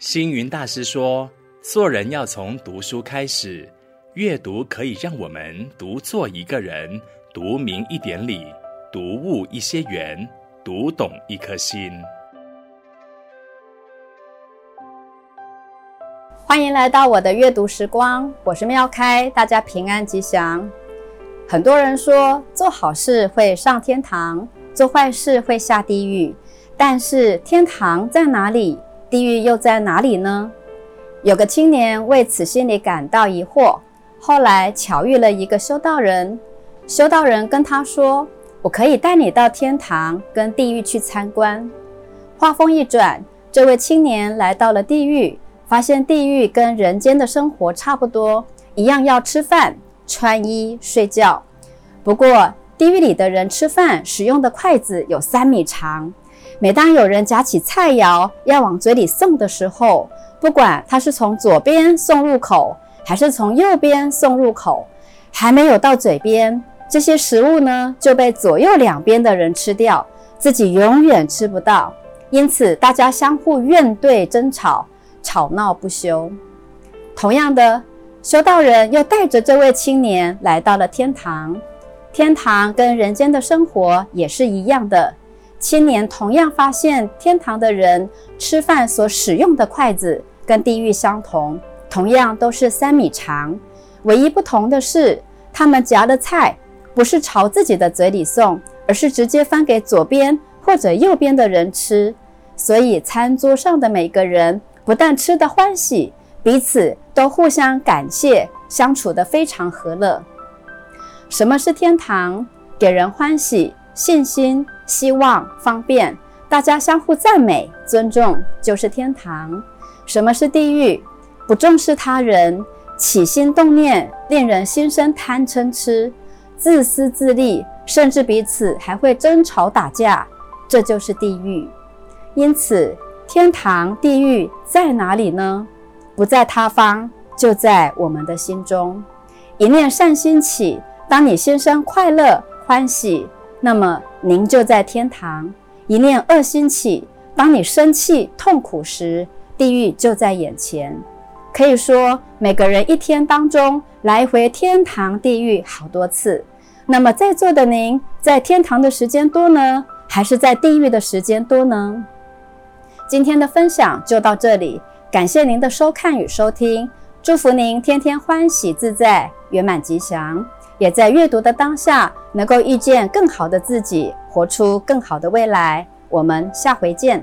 星云大师说：“做人要从读书开始，阅读可以让我们读做一个人，读明一点理，读悟一些缘，读懂一颗心。”欢迎来到我的阅读时光，我是妙开，大家平安吉祥。很多人说做好事会上天堂，做坏事会下地狱，但是天堂在哪里？地狱又在哪里呢？有个青年为此心里感到疑惑，后来巧遇了一个修道人。修道人跟他说：“我可以带你到天堂跟地狱去参观。”话锋一转，这位青年来到了地狱，发现地狱跟人间的生活差不多，一样要吃饭、穿衣、睡觉。不过，地狱里的人吃饭使用的筷子有三米长。每当有人夹起菜肴要往嘴里送的时候，不管他是从左边送入口，还是从右边送入口，还没有到嘴边，这些食物呢就被左右两边的人吃掉，自己永远吃不到。因此，大家相互怨怼争吵，吵闹不休。同样的，修道人又带着这位青年来到了天堂，天堂跟人间的生活也是一样的。青年同样发现，天堂的人吃饭所使用的筷子跟地狱相同，同样都是三米长。唯一不同的是，他们夹的菜不是朝自己的嘴里送，而是直接分给左边或者右边的人吃。所以，餐桌上的每个人不但吃得欢喜，彼此都互相感谢，相处得非常和乐。什么是天堂？给人欢喜。信心、希望、方便，大家相互赞美、尊重，就是天堂。什么是地狱？不重视他人，起心动念令人心生贪嗔痴，自私自利，甚至彼此还会争吵打架，这就是地狱。因此，天堂、地狱在哪里呢？不在他方，就在我们的心中。一念善心起，当你心生快乐、欢喜。那么您就在天堂，一念恶心起，当你生气痛苦时，地狱就在眼前。可以说，每个人一天当中来回天堂地狱好多次。那么在座的您，在天堂的时间多呢，还是在地狱的时间多呢？今天的分享就到这里，感谢您的收看与收听，祝福您天天欢喜自在，圆满吉祥。也在阅读的当下，能够遇见更好的自己，活出更好的未来。我们下回见。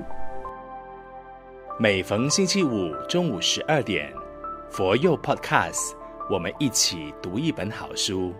每逢星期五中午十二点，佛佑 Podcast，我们一起读一本好书。